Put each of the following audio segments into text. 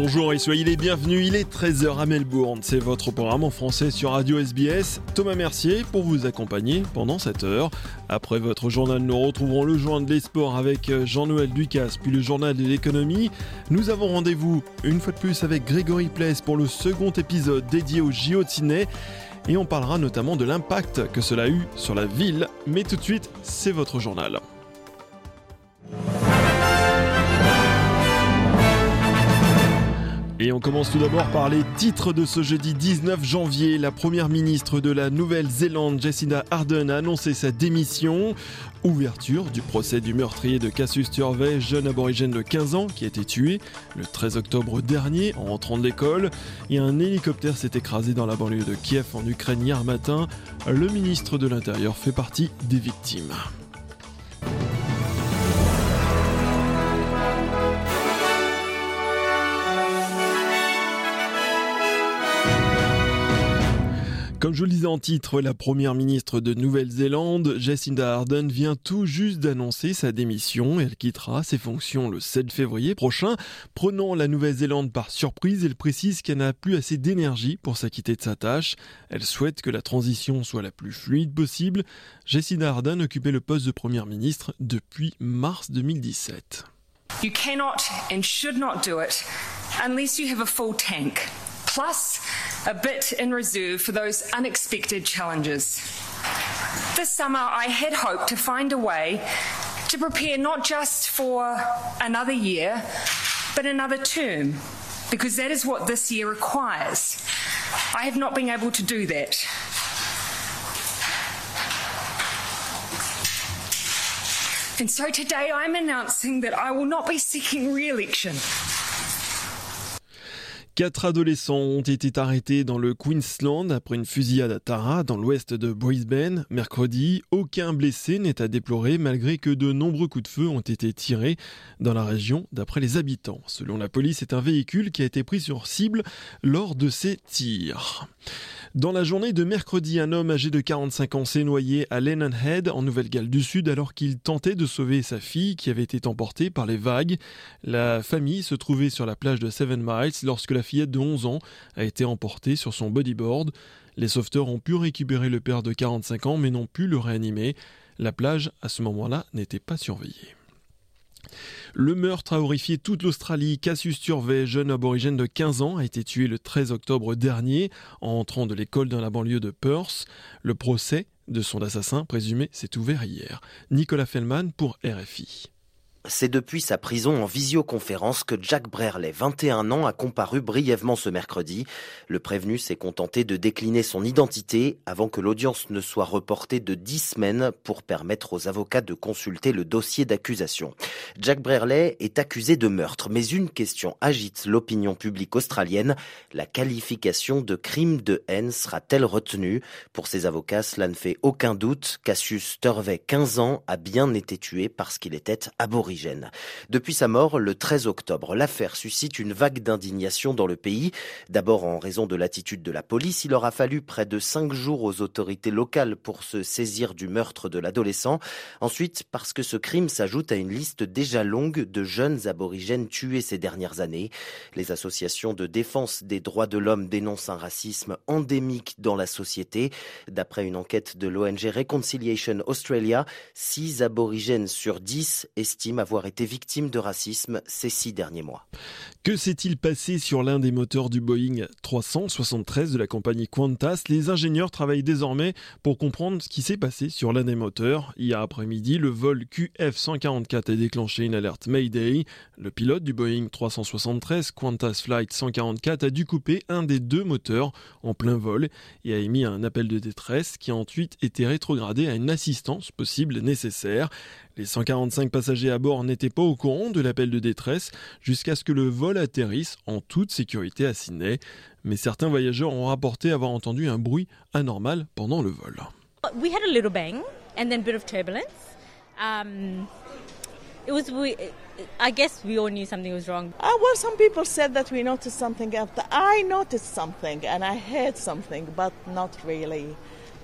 Bonjour et soyez les bienvenus, il est 13h à Melbourne, c'est votre programme en français sur Radio SBS. Thomas Mercier pour vous accompagner pendant cette heure. Après votre journal, nous retrouverons le journal des sports avec euh, Jean-Noël Ducasse, puis le journal de l'économie. Nous avons rendez-vous une fois de plus avec Grégory Place pour le second épisode dédié au JO. Et on parlera notamment de l'impact que cela a eu sur la ville. Mais tout de suite, c'est votre journal. On commence tout d'abord par les titres de ce jeudi 19 janvier. La première ministre de la Nouvelle-Zélande, Jacinda Ardern, a annoncé sa démission. Ouverture du procès du meurtrier de Cassius Turvey, jeune aborigène de 15 ans qui a été tué le 13 octobre dernier en rentrant de l'école. Et un hélicoptère s'est écrasé dans la banlieue de Kiev en Ukraine hier matin. Le ministre de l'Intérieur fait partie des victimes. Comme je le disais en titre, la première ministre de Nouvelle-Zélande, Jacinda Ardern, vient tout juste d'annoncer sa démission. Elle quittera ses fonctions le 7 février prochain. Prenant la Nouvelle-Zélande par surprise, elle précise qu'elle n'a plus assez d'énergie pour s'acquitter de sa tâche. Elle souhaite que la transition soit la plus fluide possible. Jacinda Ardern occupait le poste de première ministre depuis mars 2017. You cannot and should not do it unless you have a full tank. Plus a bit in reserve for those unexpected challenges. This summer, I had hoped to find a way to prepare not just for another year, but another term, because that is what this year requires. I have not been able to do that. And so today I'm announcing that I will not be seeking re election. Quatre adolescents ont été arrêtés dans le Queensland après une fusillade à Tara, dans l'ouest de Brisbane. Mercredi, aucun blessé n'est à déplorer malgré que de nombreux coups de feu ont été tirés dans la région d'après les habitants. Selon la police, c'est un véhicule qui a été pris sur cible lors de ces tirs. Dans la journée de mercredi, un homme âgé de 45 ans s'est noyé à Lennon Head, en Nouvelle-Galles du Sud, alors qu'il tentait de sauver sa fille qui avait été emportée par les vagues. La famille se trouvait sur la plage de Seven Miles lorsque la fillette de 11 ans a été emportée sur son bodyboard. Les sauveteurs ont pu récupérer le père de 45 ans mais n'ont pu le réanimer. La plage, à ce moment-là, n'était pas surveillée. Le meurtre a horrifié toute l'Australie. Cassius Turvey, jeune aborigène de 15 ans, a été tué le 13 octobre dernier en entrant de l'école dans la banlieue de Perth. Le procès de son assassin présumé s'est ouvert hier. Nicolas Fellman pour RFI. C'est depuis sa prison en visioconférence que Jack Brerley, 21 ans, a comparu brièvement ce mercredi. Le prévenu s'est contenté de décliner son identité avant que l'audience ne soit reportée de 10 semaines pour permettre aux avocats de consulter le dossier d'accusation. Jack Brerley est accusé de meurtre, mais une question agite l'opinion publique australienne. La qualification de crime de haine sera-t-elle retenue? Pour ses avocats, cela ne fait aucun doute. Cassius Turvey, 15 ans, a bien été tué parce qu'il était Depuis sa mort, le 13 octobre, l'affaire suscite une vague d'indignation dans le pays. D'abord en raison de l'attitude de la police, il aura fallu près de cinq jours aux autorités locales pour se saisir du meurtre de l'adolescent. Ensuite, parce que ce crime s'ajoute à une liste déjà longue de jeunes aborigènes tués ces dernières années. Les associations de défense des droits de l'homme dénoncent un racisme endémique dans la société. D'après une enquête de l'ONG Reconciliation Australia, 6 aborigènes sur 10 estiment avoir été victimes de racisme ces six derniers mois. Que s'est-il passé sur l'un des moteurs du Boeing 373 de la compagnie Qantas? Les ingénieurs travaillent désormais pour comprendre ce qui s'est passé sur l'un des moteurs. Hier après-midi, le vol QF-144 a déclenché une alerte Mayday. Le pilote du Boeing 373 Qantas Flight 144 a dû couper un des deux moteurs en plein vol et a émis un appel de détresse qui a ensuite été rétrogradé à une assistance possible nécessaire. Les 145 passagers à bord n'étaient pas au courant de l'appel de détresse jusqu'à ce que le vol atterrisse en toute sécurité à Sydney. Mais certains voyageurs ont rapporté avoir entendu un bruit anormal pendant le vol. We had a little bang and then a bit of turbulence. Um, it was we, I guess we all knew something was wrong. Uh, well, some people said that we noticed something after. I noticed something and I heard something, but not really.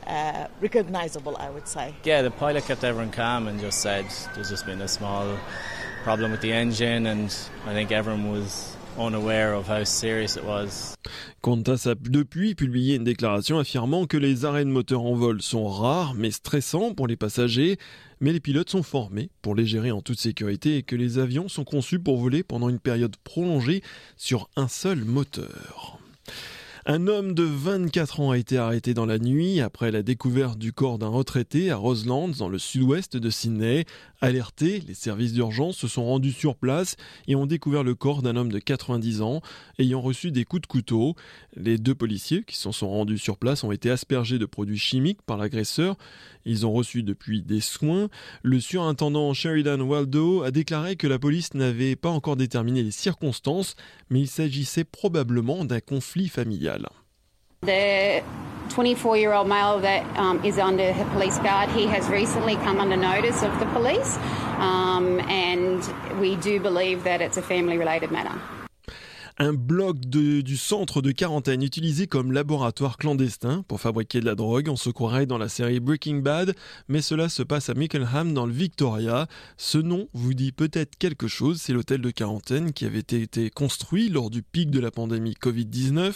Uh, recognizable, I would say. Yeah, the pilot kept everyone calm and just said there's just been a small problem with the engine, and I think everyone was unaware of how serious it was. Qantas a depuis publié une déclaration affirmant que les arrêts de moteur en vol sont rares mais stressants pour les passagers, mais les pilotes sont formés pour les gérer en toute sécurité et que les avions sont conçus pour voler pendant une période prolongée sur un seul moteur. Un homme de 24 ans a été arrêté dans la nuit après la découverte du corps d'un retraité à Roselands, dans le sud-ouest de Sydney. Alertés, les services d'urgence se sont rendus sur place et ont découvert le corps d'un homme de 90 ans ayant reçu des coups de couteau. Les deux policiers qui s'en sont rendus sur place ont été aspergés de produits chimiques par l'agresseur. Ils ont reçu depuis des soins. Le surintendant Sheridan Waldo a déclaré que la police n'avait pas encore déterminé les circonstances, mais il s'agissait probablement d'un conflit familial. The 24 year old male that um, is under police guard, he has recently come under notice of the police, um, and we do believe that it's a family related matter un bloc du centre de quarantaine utilisé comme laboratoire clandestin pour fabriquer de la drogue. On se croirait dans la série Breaking Bad, mais cela se passe à Mickleham dans le Victoria. Ce nom vous dit peut-être quelque chose, c'est l'hôtel de quarantaine qui avait été construit lors du pic de la pandémie Covid-19.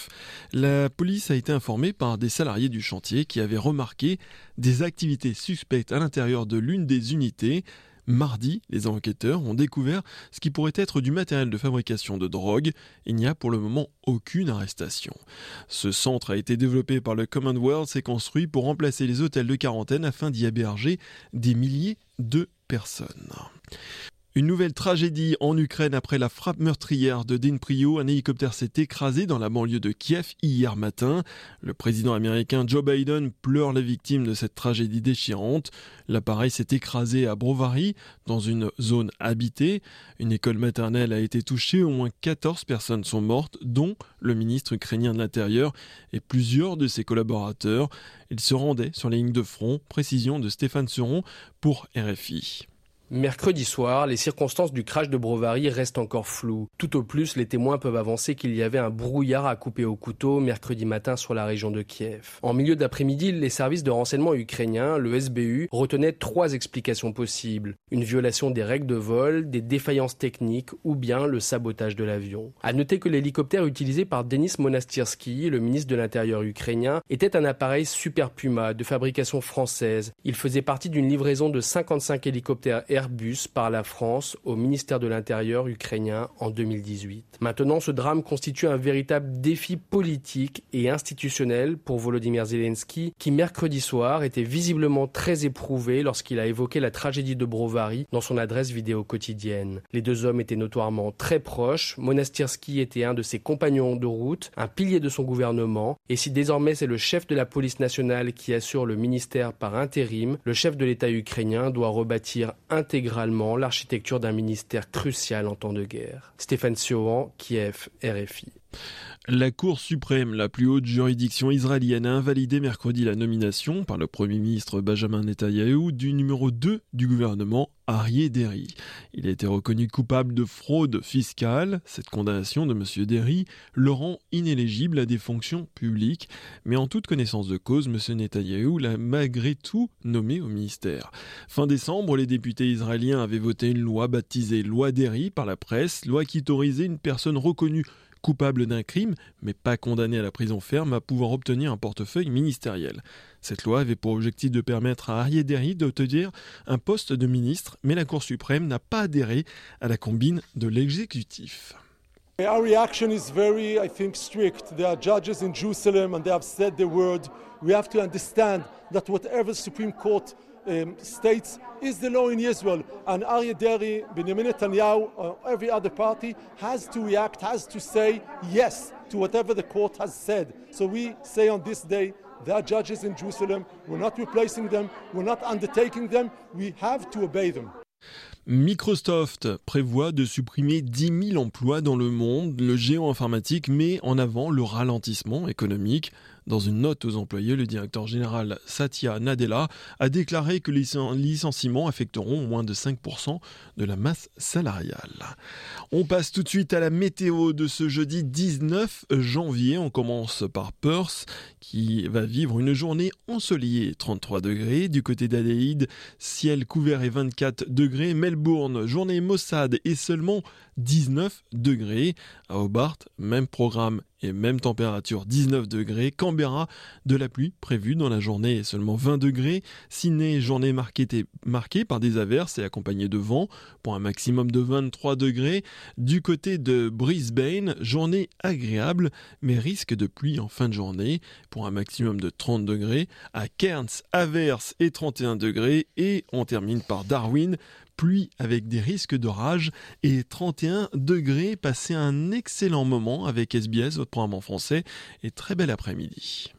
La police a été informée par des salariés du chantier qui avaient remarqué des activités suspectes à l'intérieur de l'une des unités. Mardi, les enquêteurs ont découvert ce qui pourrait être du matériel de fabrication de drogue. Il n'y a pour le moment aucune arrestation. Ce centre a été développé par le Commonwealth et construit pour remplacer les hôtels de quarantaine afin d'y héberger des milliers de personnes. Une nouvelle tragédie en Ukraine après la frappe meurtrière de Dnipro. Un hélicoptère s'est écrasé dans la banlieue de Kiev hier matin. Le président américain Joe Biden pleure les victimes de cette tragédie déchirante. L'appareil s'est écrasé à Brovary, dans une zone habitée. Une école maternelle a été touchée. Au moins 14 personnes sont mortes, dont le ministre ukrainien de l'Intérieur et plusieurs de ses collaborateurs. Il se rendait sur les lignes de front. Précision de Stéphane Seron pour RFI. Mercredi soir, les circonstances du crash de Brovary restent encore floues. Tout au plus, les témoins peuvent avancer qu'il y avait un brouillard à couper au couteau mercredi matin sur la région de Kiev. En milieu d'après-midi, les services de renseignement ukrainiens, le SBU, retenaient trois explications possibles. Une violation des règles de vol, des défaillances techniques ou bien le sabotage de l'avion. À noter que l'hélicoptère utilisé par Denis Monastirski, le ministre de l'Intérieur ukrainien, était un appareil Super Puma de fabrication française. Il faisait partie d'une livraison de 55 hélicoptères Airbus par la France au ministère de l'Intérieur ukrainien en 2018. Maintenant, ce drame constitue un véritable défi politique et institutionnel pour Volodymyr Zelensky, qui mercredi soir était visiblement très éprouvé lorsqu'il a évoqué la tragédie de Brovary dans son adresse vidéo quotidienne. Les deux hommes étaient notoirement très proches. Monastirski était un de ses compagnons de route, un pilier de son gouvernement, et si désormais c'est le chef de la police nationale qui assure le ministère par intérim, le chef de l'État ukrainien doit rebâtir un intégralement l'architecture d'un ministère crucial en temps de guerre. Stéphane Siohan, Kiev, RFI. La Cour suprême, la plus haute juridiction israélienne, a invalidé mercredi la nomination par le Premier ministre Benjamin Netanyahu du numéro 2 du gouvernement, Arié Derry. Il a été reconnu coupable de fraude fiscale. Cette condamnation de M. Derry le rend inéligible à des fonctions publiques, mais en toute connaissance de cause, M. Netanyahu l'a malgré tout nommé au ministère. Fin décembre, les députés israéliens avaient voté une loi baptisée Loi Derry par la presse, loi qui autorisait une personne reconnue coupable d'un crime, mais pas condamné à la prison ferme, à pouvoir obtenir un portefeuille ministériel. Cette loi avait pour objectif de permettre à Arié Derry d'obtenir un poste de ministre, mais la Cour suprême n'a pas adhéré à la combine de l'exécutif. Our reaction is very, I think, strict. There are judges in Jerusalem and they have said the word. We have to understand that whatever Supreme Court um, states is the law in Israel? And Aryeh Deri, Benjamin Netanyahu, or every other party has to react, has to say yes to whatever the court has said. So we say on this day, there are judges in Jerusalem. We're not replacing them. We're not undertaking them. We have to obey them. Microsoft prévoit de supprimer 10 000 emplois dans le monde. Le géant informatique met en avant le ralentissement économique. Dans une note aux employés, le directeur général Satya Nadella a déclaré que les licenciements affecteront moins de 5% de la masse salariale. On passe tout de suite à la météo de ce jeudi 19 janvier. On commence par Perth qui va vivre une journée ensoleillée, 33 degrés. Du côté d'Adéide, ciel couvert et 24 degrés. Melbourne, journée maussade et seulement 19 degrés. À Hobart, même programme et même température 19 degrés. Canberra, de la pluie prévue dans la journée seulement 20 degrés. Sydney, journée marquée, par des averses et accompagnée de vent pour un maximum de 23 degrés. Du côté de Brisbane, journée agréable mais risque de pluie en fin de journée pour un maximum de 30 degrés. À Cairns, averses et 31 degrés. Et on termine par Darwin pluie avec des risques d'orage et 31 degrés. Passez un excellent moment avec SBS, votre programme en français, et très bel après-midi.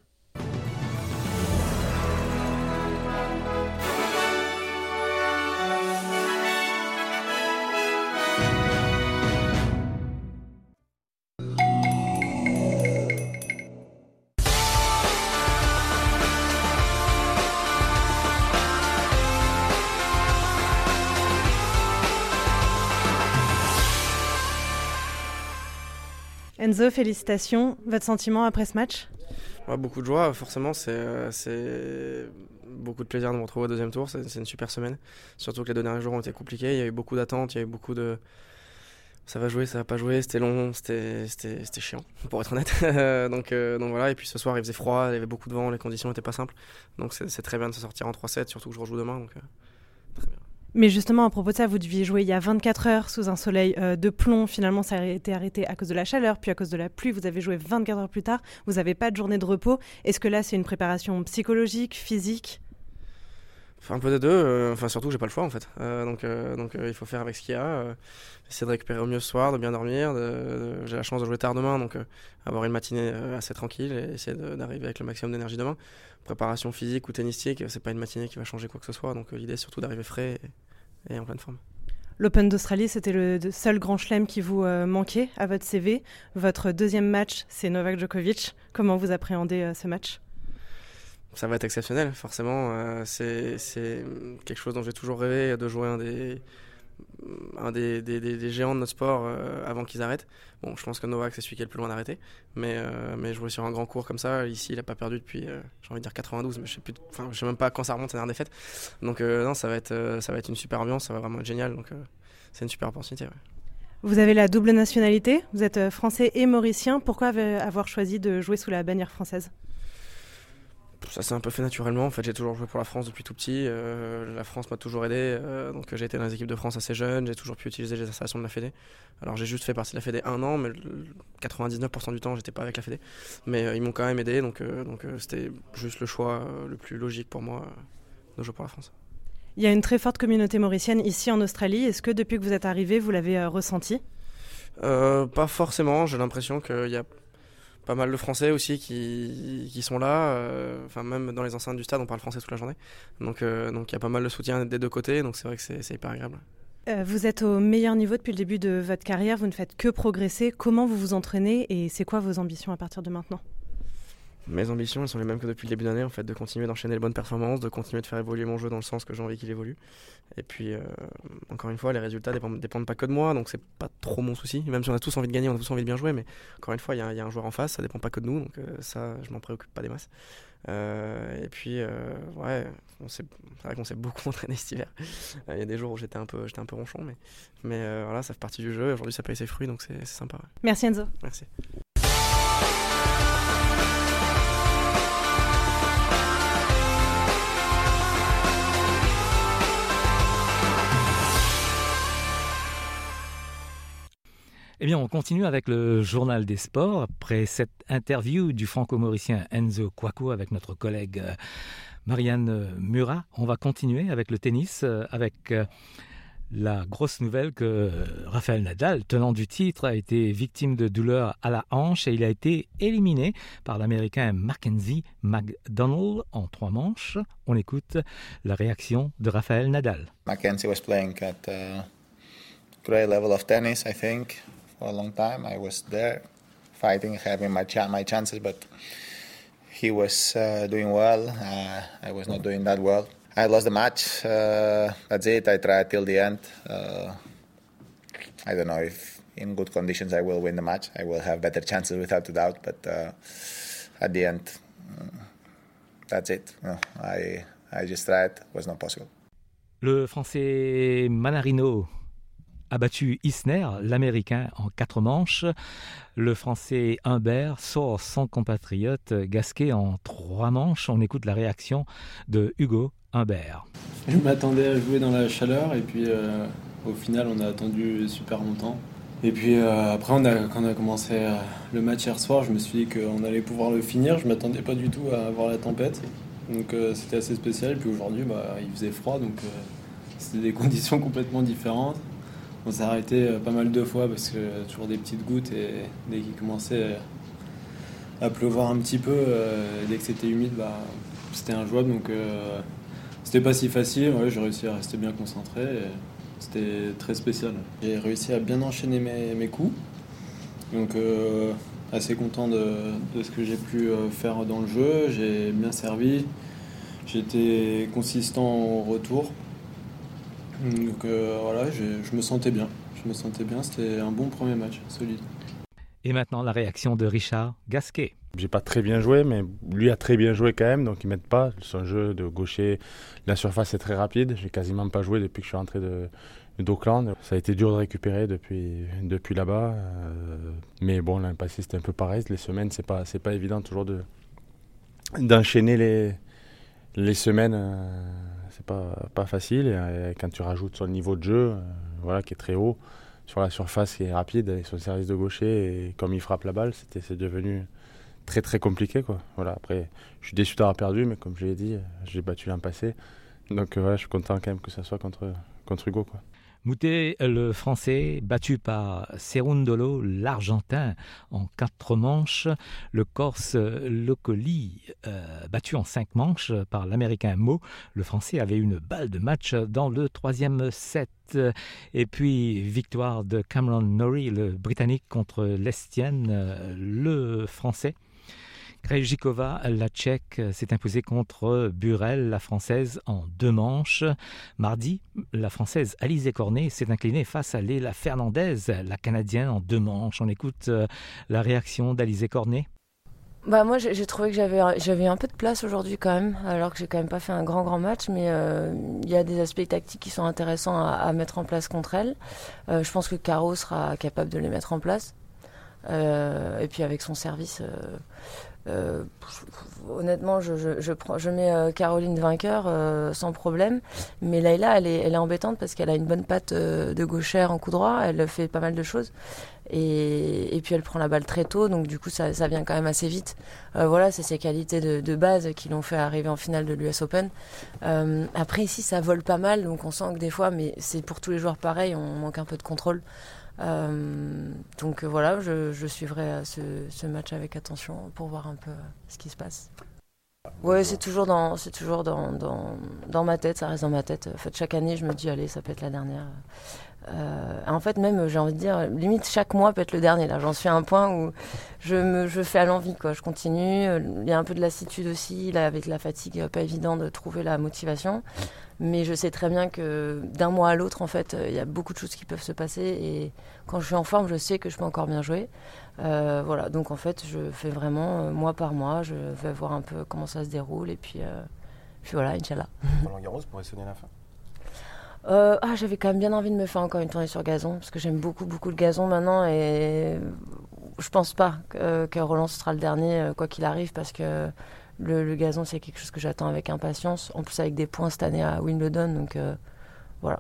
Enzo, félicitations. Votre sentiment après ce match? Beaucoup de joie, forcément. C'est beaucoup de plaisir de me retrouver au deuxième tour. C'est une super semaine. Surtout que les deux derniers jours ont été compliqués. Il y a eu beaucoup d'attentes, il y a eu beaucoup de. Ça va jouer, ça va pas jouer, c'était long, c'était chiant, pour être honnête. donc, euh, donc voilà, et puis ce soir il faisait froid, il y avait beaucoup de vent, les conditions n'étaient pas simples. Donc c'est très bien de se sortir en 3-7, surtout que je rejoue demain. Euh. Mais justement, à propos de ça, vous deviez jouer il y a 24 heures sous un soleil euh, de plomb. Finalement, ça a été arrêté à cause de la chaleur, puis à cause de la pluie. Vous avez joué 24 heures plus tard. Vous n'avez pas de journée de repos. Est-ce que là, c'est une préparation psychologique, physique? Un peu des deux, euh, enfin surtout j'ai pas le choix en fait. Euh, donc donc il faut faire avec ce qu'il y a. essayer de récupérer au mieux ce soir, de bien dormir. j'ai la chance de jouer tard demain, donc avoir une matinée assez tranquille et essayer d'arriver avec le maximum d'énergie demain. Préparation physique ou tennistique, c'est pas une matinée qui va changer quoi que ce soit. Donc l'idée est surtout d'arriver frais et, en pleine forme. L'Open d'Australie, c'était le seul grand chelem qui vous manquait à votre CV. Votre deuxième match, c'est Novak Djokovic. Comment vous appréhendez ce match? Ça va être exceptionnel, forcément. Euh, c'est quelque chose dont j'ai toujours rêvé, de jouer un des, géants de notre sport euh, avant qu'ils arrêtent. Bon, je pense que Novak, c'est celui qui est le plus loin d'arrêter. Mais, euh, jouer sur un grand cours comme ça, ici, il n'a pas perdu depuis, j'ai envie de dire 92, mais je sais, sais même pas quand ça remonte sa dernière défaite. Donc, non, ça va, être, ça va être une super ambiance, ça va vraiment être génial. Donc, c'est une super opportunité. Vous avez la double nationalité, vous êtes français et mauricien. Pourquoi avoir choisi de jouer sous la bannière française? Ça s'est un peu fait naturellement. En fait, j'ai toujours joué pour la France depuis tout petit. Euh, la France m'a toujours aidé. Euh, donc, j'ai été dans les équipes de France assez jeune. J'ai toujours pu utiliser les installations de la Fédé. Alors, j'ai juste fait partie de la Fédé un an, mais 99% du temps, j'étais pas avec la Fédé. Mais euh, ils m'ont quand même aidé. Donc, donc c'était juste le choix le plus logique pour moi de jouer pour la France. Il y a une très forte communauté mauricienne ici en Australie. Est-ce que depuis que vous êtes arrivé, vous l'avez ressenti Pas forcément. J'ai l'impression qu'il y a pas mal de Français aussi qui, qui sont là. Euh, enfin, même dans les enceintes du stade, on parle français toute la journée. Donc, euh, donc il y a pas mal de soutien des deux côtés. Donc, c'est vrai que c'est hyper agréable. Euh, vous êtes au meilleur niveau depuis le début de votre carrière. Vous ne faites que progresser. Comment vous vous entraînez et c'est quoi vos ambitions à partir de maintenant? Mes ambitions, elles sont les mêmes que depuis le début d'année, en fait, de continuer d'enchaîner les bonnes performances, de continuer de faire évoluer mon jeu dans le sens que j'ai envie qu'il évolue. Et puis, euh, encore une fois, les résultats dépendent, dépendent pas que de moi, donc c'est pas trop mon souci. Même si on a tous envie de gagner, on a tous envie de bien jouer, mais encore une fois, il y, y, a un joueur en face, ça dépend pas que de nous, donc euh, ça, je m'en préoccupe pas des masses. Euh, et puis, ouais, c'est vrai qu'on s'est beaucoup entraîné cet hiver. Il y a des jours où j'étais un peu, j'étais un peu ronchon, mais, mais voilà, ça fait partie du jeu. Aujourd'hui, ça paye ses fruits, donc c'est sympa. Ouais. Merci Enzo. Merci. On continue avec le journal des sports. Après cette interview du franco-mauricien Enzo Quaco avec notre collègue Marianne Murat, on va continuer avec le tennis, avec la grosse nouvelle que Rafael Nadal, tenant du titre, a été victime de douleurs à la hanche et il a été éliminé par l'Américain Mackenzie McDonald en trois manches. On écoute la réaction de Rafael Nadal. Mackenzie was playing at a great level of tennis, I think. For a long time. I was there fighting, having my, ch- my chances, but he was uh, doing well. Uh, I was not doing that well. I lost the match. Uh, that's it. I tried till the end. Uh, I don't know if in good conditions I will win the match. I will have better chances without a doubt, but uh, at the end, that's it. I, I just tried. It was not possible. Le français Manarino a battu Isner, l'Américain, en quatre manches. Le Français Humbert sort son compatriote Gasquet en trois manches. On écoute la réaction de Hugo Humbert. Je m'attendais à jouer dans la chaleur et puis euh, au final on a attendu super longtemps. Et puis euh, après quand on a commencé euh, le match hier soir, je me suis dit qu'on allait pouvoir le finir. Je m'attendais pas du tout à avoir la tempête. Donc c'était assez spécial. Et puis aujourd'hui bah, il faisait froid donc c'était des conditions complètement différentes. On s'est arrêté pas mal de fois parce que toujours des petites gouttes et dès qu'il commençait à pleuvoir un petit peu, euh, dès que c'était humide, bah, c'était injouable. Donc euh, c'était pas si facile. J'ai réussi à rester bien concentré. C'était très spécial. J'ai réussi à bien enchaîner mes, coups. Donc euh, assez content de, de ce que j'ai pu faire dans le jeu. J'ai bien servi. J'étais consistant au retour. Donc euh, voilà, je me sentais bien. Je me sentais bien, c'était un bon premier match, solide. Et maintenant la réaction de Richard Gasquet. J'ai pas très bien joué, mais lui a très bien joué quand même, donc il m'aide pas. Son jeu de gaucher, la surface est très rapide. J'ai quasiment pas joué depuis que je suis rentré de, d'Auckland. Ça a été dur de récupérer depuis, depuis là-bas. Euh, mais bon, l'année passée c'était un peu pareil. Les semaines, c'est pas, c'est pas évident toujours de, d'enchaîner les, les semaines. Euh, c'est pas, facile. Et, quand tu rajoutes son niveau de jeu, euh, voilà, qui est très haut, sur la surface qui est rapide, avec son service de gaucher, et comme il frappe la balle, c'était, c'est devenu très très compliqué. Quoi. Voilà, après, je suis déçu d'avoir perdu, mais comme je l'ai dit, j'ai battu l'an passé. Donc voilà, je suis content quand même que ça soit contre, contre Hugo. Quoi. Moutet, le français, battu par Serundolo, l'argentin, en quatre manches. Le corse Locoli, euh, battu en cinq manches par l'américain Mo. Le français avait une balle de match dans le troisième set. Et puis, victoire de Cameron Norrie, le britannique, contre l'Estienne, le français. Krejcikova, la tchèque, s'est imposée contre Burel, la française, en deux manches. Mardi, la française Alizé Cornet s'est inclinée face à Léla Fernandez, la canadienne, en deux manches. On écoute la réaction d'Alizé Cornet. Bah moi j'ai trouvé que j'avais j'avais un peu de place aujourd'hui quand même alors que j'ai quand même pas fait un grand grand match mais il y a des aspects tactiques qui sont intéressants à, mettre en place contre elle. Euh, je pense que Caro sera capable de les mettre en place euh, et puis avec son service euh, honnêtement, je, mets euh, Caroline vainqueur euh, sans problème. Mais Laila, elle est, embêtante parce qu'elle a une bonne patte de gauchère en coup droit. Elle fait pas mal de choses. Et, puis elle prend la balle très tôt, donc du coup ça, vient quand même assez vite. voilà, c'est ses qualités de base qui l'ont fait arriver en finale de l'US Open. après ici, ça vole pas mal, donc on sent que des fois, mais c'est pour tous les joueurs pareil, on manque un peu de contrôle. Euh, donc voilà, je, suivrai ce, ce, match avec attention pour voir un peu ce qui se passe. Ouais, c'est toujours dans, c'est toujours dans, dans, dans, ma tête, ça reste dans ma tête. En fait, chaque année, je me dis, allez, ça peut être la dernière. Euh, en fait, même, j'ai envie de dire, limite, chaque mois peut être le dernier. Là, j'en suis à un point où je me je fais à l'envie, quoi. Je continue. Il y a un peu de lassitude aussi, là, avec la fatigue, pas évident de trouver la motivation. Mais je sais très bien que d'un mois à l'autre, en fait, il y a beaucoup de choses qui peuvent se passer. Et quand je suis en forme, je sais que je peux encore bien jouer. Euh, voilà, donc en fait, je fais vraiment euh, mois par mois. Je vais voir un peu comment ça se déroule. Et puis, euh, puis voilà, Inch'Allah. Roland Garros pourrait sonner la fin ah, j'avais quand même bien envie de me faire encore une tournée sur gazon parce que j'aime beaucoup beaucoup le gazon maintenant et je pense pas que, que Roland sera le dernier quoi qu'il arrive parce que le, gazon, c'est quelque chose que j'attends avec impatience. En plus, avec des points cette année à Wimbledon. Donc euh, voilà.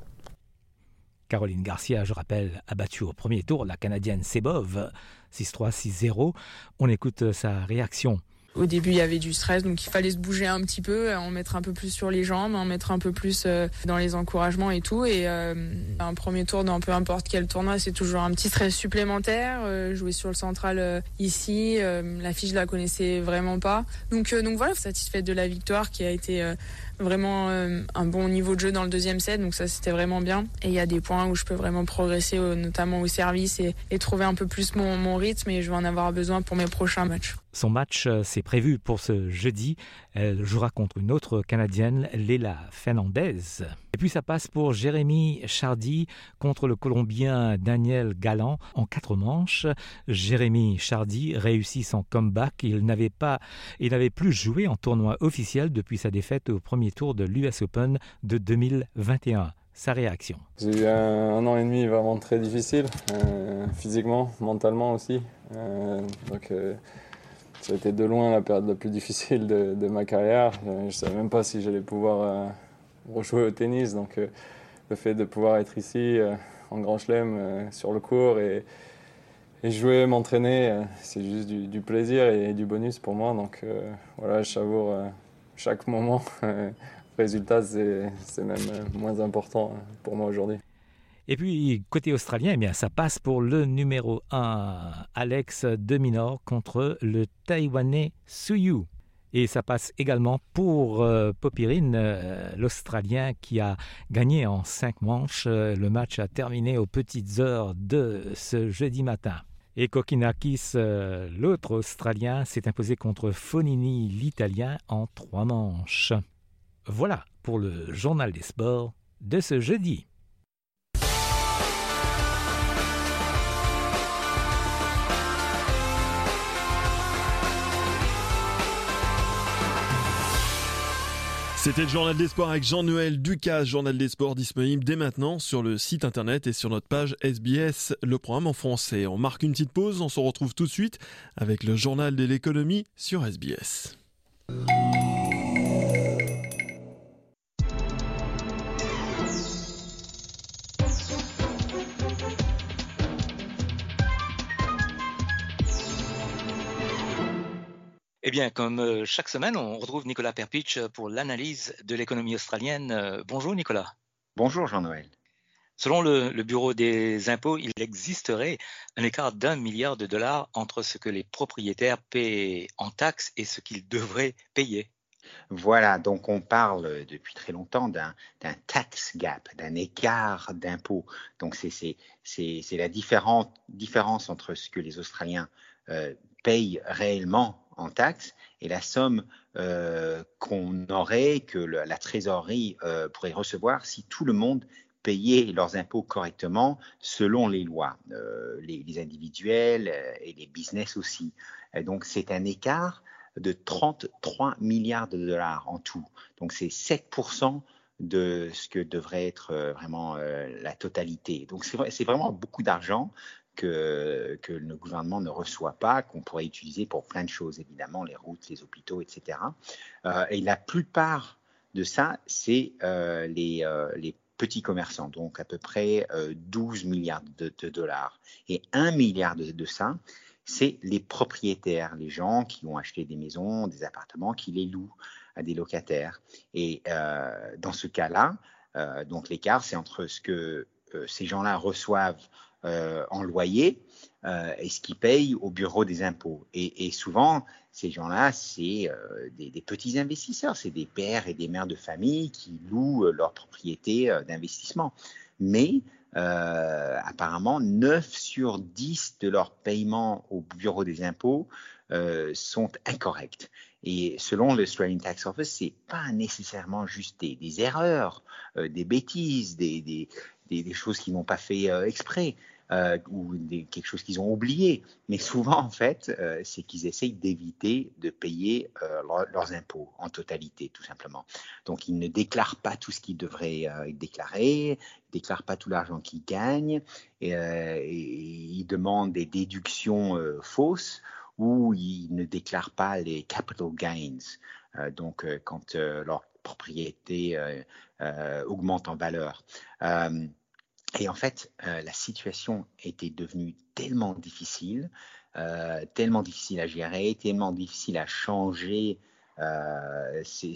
Caroline Garcia, je rappelle, a battu au premier tour la Canadienne Sebov 6-3, 6-0. On écoute sa réaction. Au début, il y avait du stress, donc il fallait se bouger un petit peu, en mettre un peu plus sur les jambes, en mettre un peu plus euh, dans les encouragements et tout. Et euh, un premier tour dans peu importe quel tournoi, c'est toujours un petit stress supplémentaire. Euh, jouer sur le central ici, la fiche je la connaissais vraiment pas. Donc donc voilà, satisfaite de la victoire qui a été vraiment un bon niveau de jeu dans le deuxième set, donc ça c'était vraiment bien. Et il y a des points où je peux vraiment progresser, notamment au service et, trouver un peu plus mon, mon rythme et je vais en avoir besoin pour mes prochains matchs. Son match, c'est prévu pour ce jeudi. Elle jouera contre une autre Canadienne, Léla Fernandez. Et puis ça passe pour Jérémy Chardy contre le Colombien Daniel Galland en quatre manches. Jérémy Chardy réussit son comeback. Il n'avait pas, il n'avait plus joué en tournoi officiel depuis sa défaite au premier tour de l'US Open de 2021 sa réaction. J'ai eu un, an et demi vraiment très difficile, euh, physiquement, mentalement aussi. Euh, donc, euh, ça a été de loin la période la plus difficile de, ma carrière. Je ne savais même pas si j'allais pouvoir euh, rejouer au tennis. Donc euh, le fait de pouvoir être ici euh, en Grand Chelem sur le cours et, jouer, m'entraîner, c'est juste du, plaisir et du bonus pour moi. Donc voilà, je savoure chaque moment. Résultat, c'est même moins important pour moi aujourd'hui. Et puis, côté australien, eh bien, ça passe pour le numéro 1, Alex Deminor, contre le Taïwanais Suyu. Et ça passe également pour euh, Popirine, euh, l'Australien qui a gagné en cinq manches. Euh, le match a terminé aux petites heures de ce jeudi matin. Et Kokinakis, l'autre Australien, s'est imposé contre Fonini, l'Italien, en trois manches. Voilà pour le journal des sports de ce jeudi. C'était le journal des sports avec Jean-Noël Ducasse, journal des sports disponible dès maintenant sur le site internet et sur notre page SBS, le programme en français. On marque une petite pause, on se retrouve tout de suite avec le journal de l'économie sur SBS. Eh bien, comme euh, chaque semaine, on retrouve Nicolas Perpich pour l'analyse de l'économie australienne. Euh, bonjour Nicolas. Bonjour Jean-Noël. Selon le, Bureau des impôts, il existerait un écart d'un milliard de dollars entre ce que les propriétaires paient en taxes et ce qu'ils devraient payer. Voilà, donc on parle depuis très longtemps d'un tax gap, d'un écart d'impôts. Donc c'est la différence, entre ce que les Australiens euh, payent réellement en taxes et la somme euh, qu'on aurait, que la trésorerie euh, pourrait recevoir si tout le monde payait leurs impôts correctement selon les lois, euh, les, individuels et les business aussi. donc c'est un écart de 33 milliards de dollars en tout. Donc c'est 7% de ce que devrait être vraiment la totalité. Donc c'est vraiment beaucoup d'argent que, que le gouvernement ne reçoit pas, qu'on pourrait utiliser pour plein de choses, évidemment, les routes, les hôpitaux, etc. Euh, et la plupart de ça, c'est euh, les, euh, les, petits commerçants, donc à peu près 12 milliards de, dollars. Et 1 milliard de, de ça, c'est les propriétaires, les gens qui ont acheté des maisons, des appartements, qui les louent à des locataires. Et dans ce cas-là, donc l'écart, c'est entre ce que ces gens-là reçoivent en loyer euh, et ce qu'ils payent au bureau des impôts. Et, souvent, ces gens-là, c'est euh, des, petits investisseurs, c'est des pères et des mères de famille qui louent leur propriété d'investissement. Mais apparemment, 9 sur 10 de leurs paiements au bureau des impôts sont incorrects. Et selon l'Australian Tax Office, c'est pas nécessairement juste des, erreurs, des bêtises, des, des, choses qu'ils n'ont pas fait exprès. Euh, ou quelque chose qu'ils ont oublié. Mais souvent, en fait, euh, c'est qu'ils essayent d'éviter de payer euh, leurs impôts en totalité, tout simplement. Donc, ils ne déclarent pas tout ce qu'ils devraient déclarer, ils déclarent pas tout l'argent qu'ils gagnent, et, ils demandent des déductions fausses ou ils ne déclarent pas les capital gains. donc, quand leur propriété augmente en valeur. Et en fait, euh, la situation était devenue tellement difficile, euh, tellement difficile à gérer, tellement difficile à changer euh, ces,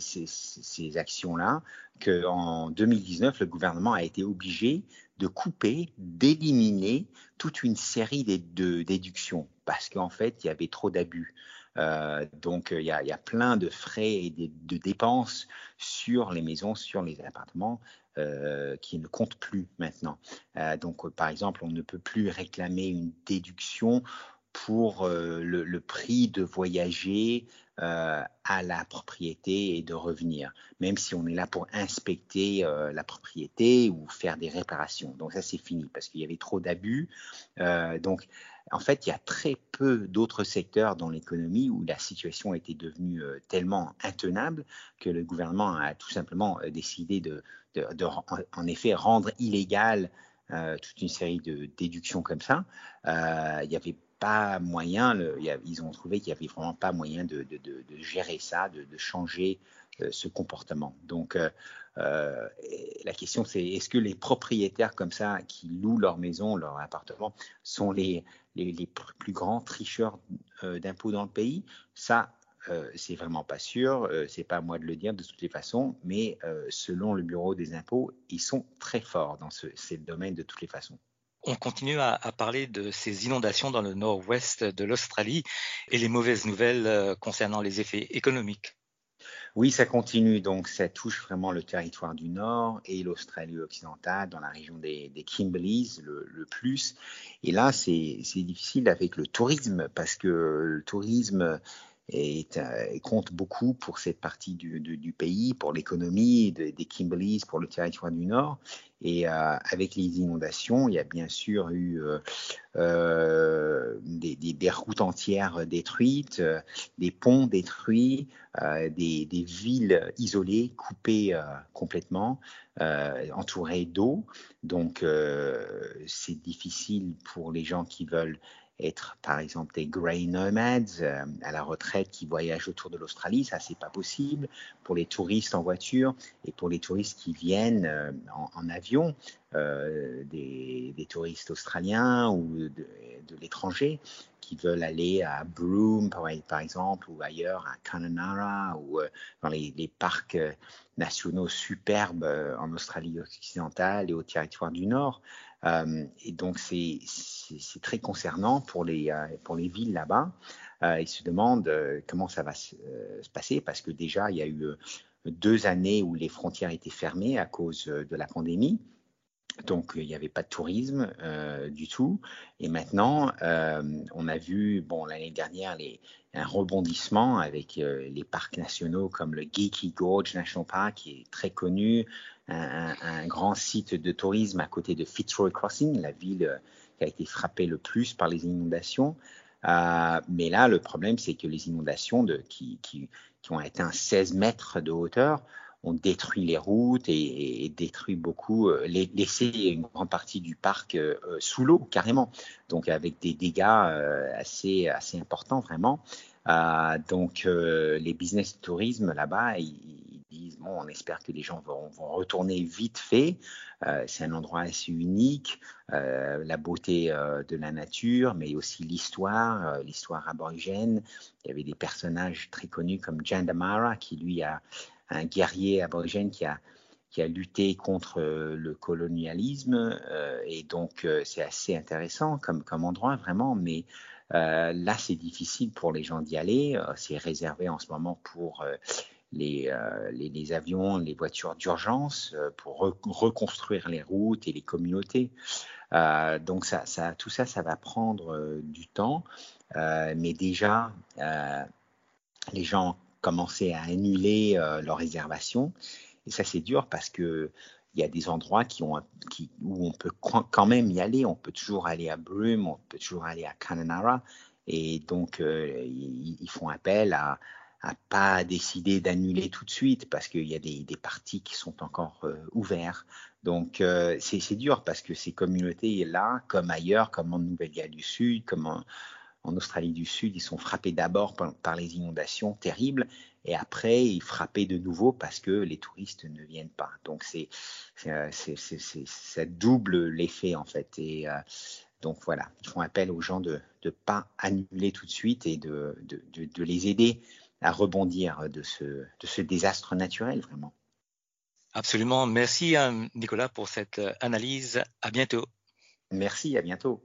ces, actions-là, qu'en 2019, le gouvernement a été obligé de couper, d'éliminer toute une série de déductions, parce qu'en fait, il y avait trop d'abus. Euh, donc, il y, a, il y, a, plein de frais et de, dépenses sur les maisons, sur les appartements euh, qui ne comptent plus maintenant. Euh, donc, par exemple, on ne peut plus réclamer une déduction pour euh, le, le, prix de voyager euh, à la propriété et de revenir, même si on est là pour inspecter euh, la propriété ou faire des réparations. Donc ça, c'est fini parce qu'il y avait trop d'abus. Euh, donc, en fait, il y a très peu d'autres secteurs dans l'économie où la situation était devenue tellement intenable que le gouvernement a tout simplement décidé de, en effet, rendre illégal toute une série de déductions comme ça. il y avait pas moyen, ils ont trouvé qu'il n'y avait vraiment pas moyen de, gérer ça, de, changer euh, ce comportement. Donc, euh, euh, la question, c'est est-ce que les propriétaires comme ça, qui louent leur maison, leur appartement, sont les, les, plus grands tricheurs d'impôts dans le pays? Ça, c'est vraiment pas sûr. c'est pas à moi de le dire de toutes les façons, mais selon le Bureau des impôts, ils sont très forts dans ce, ces domaines de toutes les façons on continue à, parler de ces inondations dans le nord-ouest de l'Australie et les mauvaises nouvelles euh, concernant les effets économiques. Oui, ça continue. Donc, ça touche vraiment le territoire du Nord et l'Australie occidentale, dans la région des, Kimberleys le, plus. Et là, c'est difficile avec le tourisme parce que le tourisme euh, compte beaucoup pour cette partie du, pays, pour l'économie des Kimberleys, pour le territoire du Nord. Et euh, avec les inondations, il y a bien sûr eu euh, euh des, routes entières détruites, des ponts détruits, des, villes isolées, coupées complètement, entourées d'eau. Donc c'est difficile pour les gens qui veulent être par exemple des grey nomads euh, à la retraite qui voyagent autour de l'Australie, ça c'est pas possible pour les touristes en voiture et pour les touristes qui viennent euh, en, avion, euh, des, des, touristes australiens ou de, l'étranger qui veulent aller à Broome par, exemple ou ailleurs à Kununurra ou dans les parcs nationaux superbes en Australie occidentale et au territoire du Nord. Euh, et donc, c'est très concernant pour les, euh, pour les villes là-bas. Euh, ils se demandent comment ça va se, passer parce que déjà, il y a eu deux années où les frontières étaient fermées à cause de la pandémie. Donc, il n'y avait pas de tourisme du tout. Et maintenant, on a vu, bon, l'année dernière, les, un rebondissement avec euh, les parcs nationaux comme le Geeky Gorge National Park, qui est très connu, un, grand site de tourisme à côté de Fitzroy Crossing, la ville qui a été frappée le plus par les inondations. mais là, le problème, c'est que les inondations qui, qui, qui ont atteint 16 mètres de hauteur on détruit les routes et, détruit beaucoup, euh, laisser une grande partie du parc euh, euh, sous l'eau carrément, donc avec des dégâts assez assez importants vraiment. donc les business tourisme là-bas, ils, disent bon, on espère que les gens vont, retourner vite fait. c'est un endroit assez unique, la beauté de la nature, mais aussi l'histoire, l'histoire aborigène. Il y avait des personnages très connus comme Jandamara qui lui a un guerrier aborigène qui a, qui a lutté contre euh, le colonialisme. Euh, et donc, euh, c'est assez intéressant comme, comme endroit, vraiment. Mais là, c'est difficile pour les gens d'y aller. c'est réservé en ce moment pour les, les, avions, les voitures d'urgence pour reconstruire les routes et les communautés. donc ça, ça, tout ça, ça va prendre du temps, mais déjà, les gens commençaient à annuler leurs réservations. Et ça, c'est dur parce que il y a des endroits qui ont, qui, où on peut quand même y aller. On peut toujours aller à Broome, on peut toujours aller à Kananara. Et donc, euh, ils, font appel à ne pas décider d'annuler tout de suite parce qu'il y a des, des, partis qui sont encore euh, ouverts. Donc, euh, c'est dur parce que ces communautés-là, comme ailleurs, comme en Nouvelle-Galles du Sud, comme en, en Australie du Sud, ils sont frappés d'abord par, les inondations terribles et après ils frappés de nouveau parce que les touristes ne viennent pas. Donc c'est ça double l'effet en fait. Et euh, donc voilà, ils font appel aux gens de ne pas annuler tout de suite et de, de, les aider à rebondir de ce, de ce désastre naturel vraiment. Absolument. Merci hein, Nicolas pour cette euh, analyse. À bientôt. Merci, à bientôt.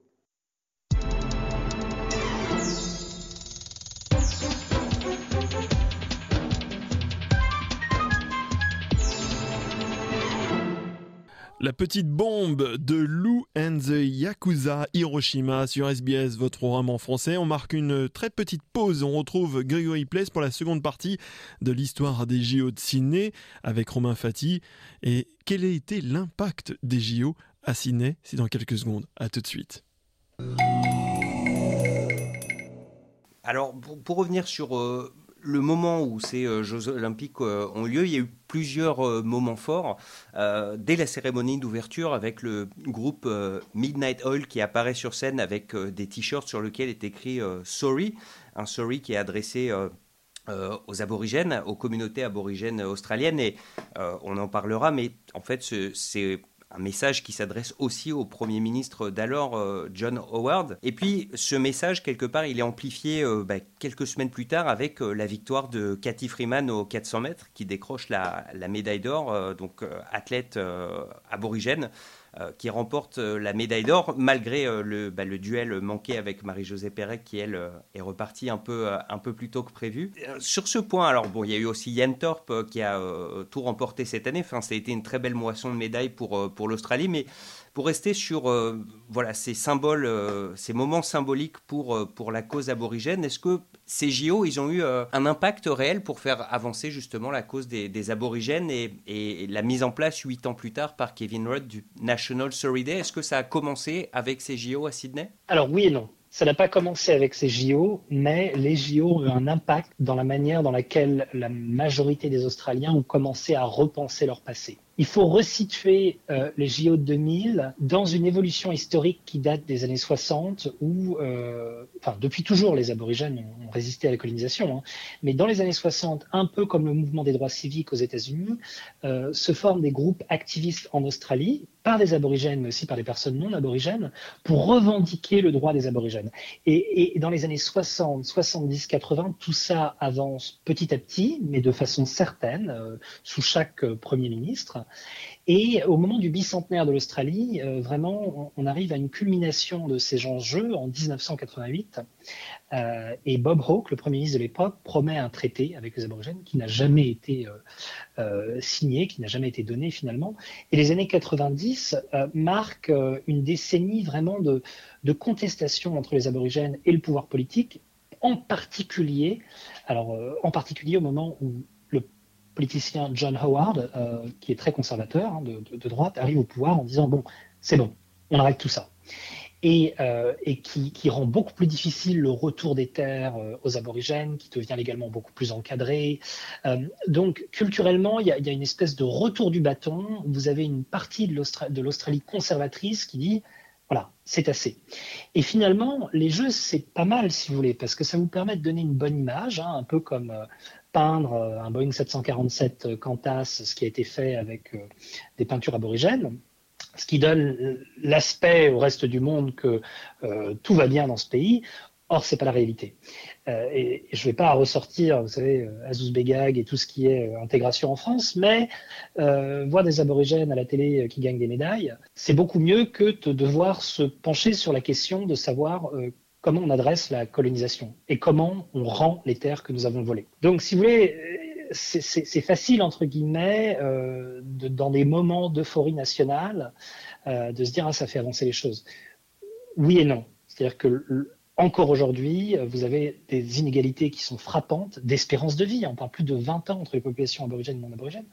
La petite bombe de Lou and the Yakuza Hiroshima sur SBS, votre programme en français. On marque une très petite pause. On retrouve Grégory Place pour la seconde partie de l'histoire des JO de Sydney avec Romain Fati. Et quel a été l'impact des JO à Sydney C'est dans quelques secondes. À tout de suite. Alors, pour, revenir sur euh, le moment où ces euh, Jeux olympiques euh, ont lieu, il y a eu plusieurs euh, moments forts. dès la cérémonie d'ouverture, avec le groupe Midnight Oil qui apparaît sur scène avec des t-shirts sur lesquels est écrit Sorry, un Sorry qui est adressé aux aborigènes, aux communautés aborigènes australiennes, et on en parlera, mais en fait, c'est un message qui s'adresse aussi au Premier ministre d'alors, euh, John Howard. Et puis ce message, quelque part, il est amplifié euh, bah, quelques semaines plus tard avec euh, la victoire de Cathy Freeman aux 400 mètres, qui décroche la, la médaille d'or, donc athlète aborigène. Euh, qui remporte euh, la médaille d'or malgré euh, le, bah, le, duel manqué avec Marie-Josée Pérec qui elle est repartie un peu, un peu plus tôt que prévu. Sur ce point, alors bon, il y a eu aussi Yann Thorpe qui a tout remporté cette année. Enfin, ça a été une très belle moisson de médailles pour, pour l'Australie, mais pour rester sur voilà ces symboles, ces moments symboliques pour, pour la cause aborigène, est-ce que ces JO, ils ont eu euh, un impact réel pour faire avancer justement la cause des, aborigènes et, la mise en place huit ans plus tard par Kevin Rudd du National Sorry Day? Est-ce que ça a commencé avec ces JO à Sydney? Alors oui et non. Ça n'a pas commencé avec ces JO, mais les JO ont eu un impact dans la manière dans laquelle la majorité des Australiens ont commencé à repenser leur passé. Il faut resituer euh, les JO de 2000 dans une évolution historique qui date des années 60 où, euh, enfin, depuis toujours, les aborigènes ont, résisté à la colonisation, hein, mais dans les années 60, un peu comme le mouvement des droits civiques aux États-Unis, euh, se forment des groupes activistes en Australie par des aborigènes, mais aussi par des personnes non aborigènes, pour revendiquer le droit des aborigènes. Et, et dans les années 60, 70, 80, tout ça avance petit à petit, mais de façon certaine, sous chaque Premier ministre. Et au moment du bicentenaire de l'Australie, euh, vraiment, on, arrive à une culmination de ces enjeux en 1988. Euh, et Bob Hawke, le Premier ministre de l'époque, promet un traité avec les aborigènes qui n'a jamais été euh, signé, qui n'a jamais été donné finalement. Et les années 90 marquent une décennie vraiment de, de contestation entre les aborigènes et le pouvoir politique, en particulier, alors en particulier au moment où politicien John Howard, euh, qui est très conservateur hein, de, droite, arrive au pouvoir en disant bon, c'est bon, on arrête tout ça. Et, euh, qui, rend beaucoup plus difficile le retour des terres euh, aux aborigènes, qui devient légalement beaucoup plus encadré. donc culturellement, il y, a, une espèce de retour du bâton. Vous avez une partie de l'Australie conservatrice qui dit voilà, c'est assez. Et finalement, les jeux, c'est pas mal, si vous voulez, parce que ça vous permet de donner une bonne image, hein, un peu comme peindre euh, un Boeing 747 euh, Qantas, ce qui a été fait avec euh, des peintures aborigènes, ce qui donne l'aspect au reste du monde que tout va bien dans ce pays. Or, c'est pas la réalité. et, je vais pas ressortir, vous savez, Azouz Begag et tout ce qui est intégration en France, mais voir des aborigènes à la télé qui gagnent des médailles, c'est beaucoup mieux que de devoir se pencher sur la question de savoir comment on adresse la colonisation et comment on rend les terres que nous avons volées. Donc, si vous voulez, c'est facile, entre guillemets, euh, dans des moments d'euphorie nationale, euh, de se dire, ah, ça fait avancer les choses. Oui et non. C'est-à-dire que encore aujourd'hui, vous avez des inégalités qui sont frappantes d'espérance de vie. On parle plus de 20 ans entre les populations aborigènes et non aborigènes.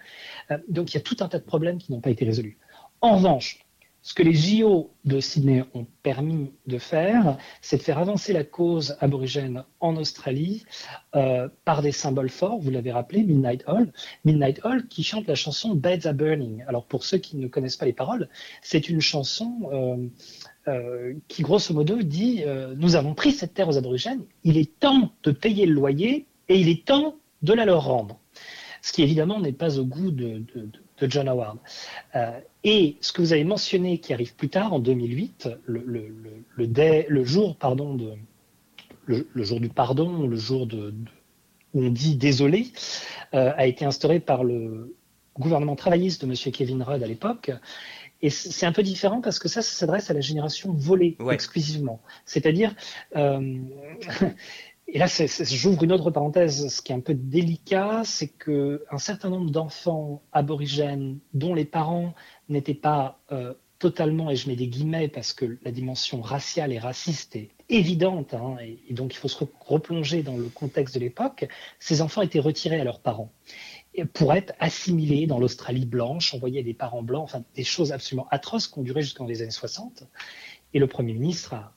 Euh, donc il y a tout un tas de problèmes qui n'ont pas été résolus. En revanche, ce que les JO de Sydney ont permis de faire, c'est de faire avancer la cause aborigène en Australie euh, par des symboles forts. Vous l'avez rappelé, Midnight Hall. Midnight Hall qui chante la chanson Beds Are Burning. Alors pour ceux qui ne connaissent pas les paroles, c'est une chanson euh, euh, qui grosso modo dit Nous avons pris cette terre aux aborigènes, il est temps de payer le loyer et il est temps de la leur rendre. Ce qui évidemment n'est pas au goût de, de John Howard. Et ce que vous avez mentionné qui arrive plus tard, en 2008, le, le, le, le jour, pardon, de, le, jour du pardon, le jour de, où on dit désolé, euh, a été instauré par le gouvernement travailliste de M. Kevin Rudd à l'époque. Et c'est un peu différent parce que ça, ça s'adresse à la génération volée exclusivement. C'est-à-dire, euh, Et là, j'ouvre une autre parenthèse. Ce qui est un peu délicat, c'est que un certain nombre d'enfants aborigènes dont les parents n'étaient pas euh, totalement, et je mets des guillemets parce que la dimension raciale et raciste est évidente, hein, et, donc il faut se replonger dans le contexte de l'époque, ces enfants étaient retirés à leurs parents pour être assimilés dans l'Australie blanche, on voyait des parents blancs, enfin des choses absolument atroces qui ont duré jusqu'en les années 60. Et le Premier ministre a,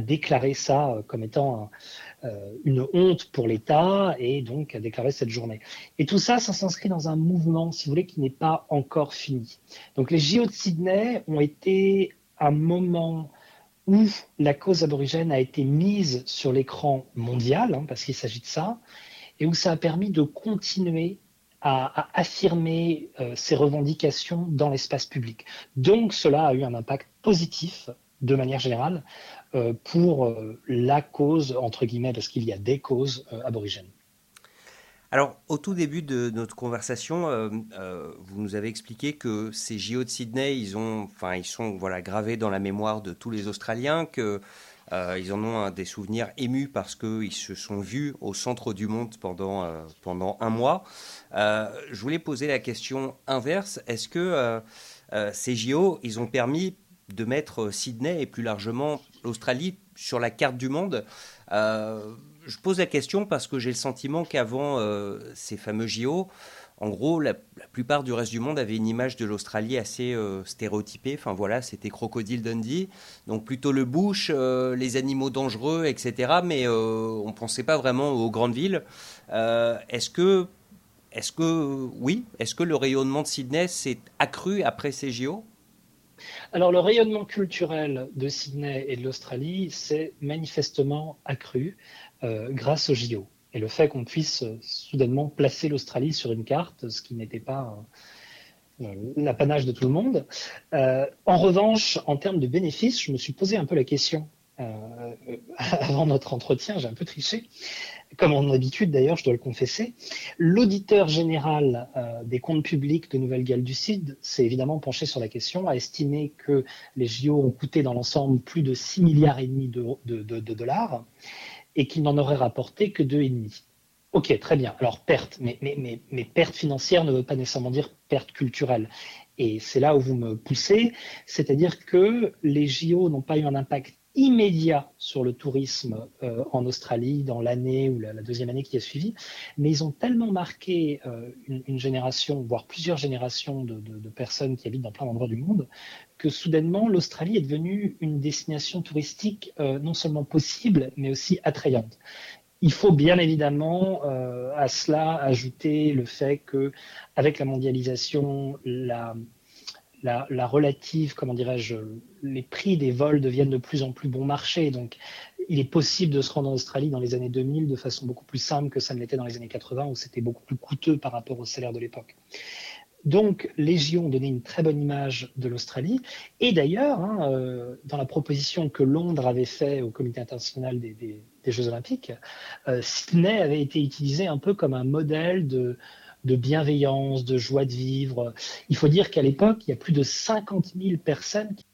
déclaré ça euh, comme étant euh, une honte pour l'État et donc a déclaré cette journée. Et tout ça, ça s'inscrit dans un mouvement, si vous voulez, qui n'est pas encore fini. Donc les JO de Sydney ont été un moment où la cause aborigène a été mise sur l'écran mondial, hein, parce qu'il s'agit de ça, et où ça a permis de continuer à, affirmer euh, ces revendications dans l'espace public. Donc cela a eu un impact positif de manière générale pour euh, la cause, entre guillemets, parce qu'il y a des causes euh, aborigènes. Alors, au tout début de notre conversation, vous nous avez expliqué que ces JO de Sydney, ils, ont, ils sont voilà, gravés dans la mémoire de tous les Australiens, qu'ils ils en ont des souvenirs émus parce qu'ils se sont vus au centre du monde pendant, pendant un mois. je voulais poser la question inverse. Est-ce que ces JO, ils ont permis de mettre Sydney et plus largement l'Australie sur la carte du monde. Euh, je pose la question parce que j'ai le sentiment qu'avant euh, ces fameux JO, en gros, la, plupart du reste du monde avait une image de l'Australie assez euh, stéréotypée. Enfin voilà, c'était Crocodile Dundee, donc plutôt le bush, les animaux dangereux, etc. Mais on ne pensait pas vraiment aux grandes villes. est-ce que, est-ce que, oui, est-ce que le rayonnement de Sydney s'est accru après ces JO alors le rayonnement culturel de Sydney et de l'Australie s'est manifestement accru euh, grâce au JO. Et le fait qu'on puisse euh, soudainement placer l'Australie sur une carte, ce qui n'était pas euh, l'apanage de tout le monde. en revanche, en termes de bénéfices, je me suis posé un peu la question avant notre entretien, j'ai un peu triché comme en habitude d'ailleurs, je dois le confesser. L'auditeur général euh, des comptes publics de Nouvelle-Galles du Sud s'est évidemment penché sur la question, a estimé que les JO ont coûté dans l'ensemble plus de 6 milliards et demi de, dollars et qu'ils n'en auraient rapporté que 2,5. Ok, très bien. Alors perte, mais, perte financière ne veut pas nécessairement dire perte culturelle. Et c'est là où vous me poussez, c'est-à-dire que les JO n'ont pas eu un impact immédiat sur le tourisme euh, en Australie dans l'année ou la, deuxième année qui a suivi, mais ils ont tellement marqué euh, une, génération, voire plusieurs générations de, personnes qui habitent dans plein d'endroits du monde, que soudainement l'Australie est devenue une destination touristique euh, non seulement possible, mais aussi attrayante. Il faut bien évidemment à cela ajouter le fait que, avec la mondialisation, la, la, relative, comment dirais-je, les prix des vols deviennent de plus en plus bon marché. Donc, il est possible de se rendre en Australie dans les années 2000 de façon beaucoup plus simple que ça ne l'était dans les années 80 où c'était beaucoup plus coûteux par rapport au salaire de l'époque. Donc, ont donné une très bonne image de l'Australie. Et d'ailleurs, hein, euh, dans la proposition que Londres avait fait au Comité international des, Jeux olympiques, euh, Sydney avait été utilisé un peu comme un modèle de, de bienveillance, de joie de vivre. Il faut dire qu'à l'époque, il y a plus de 50 000 personnes qui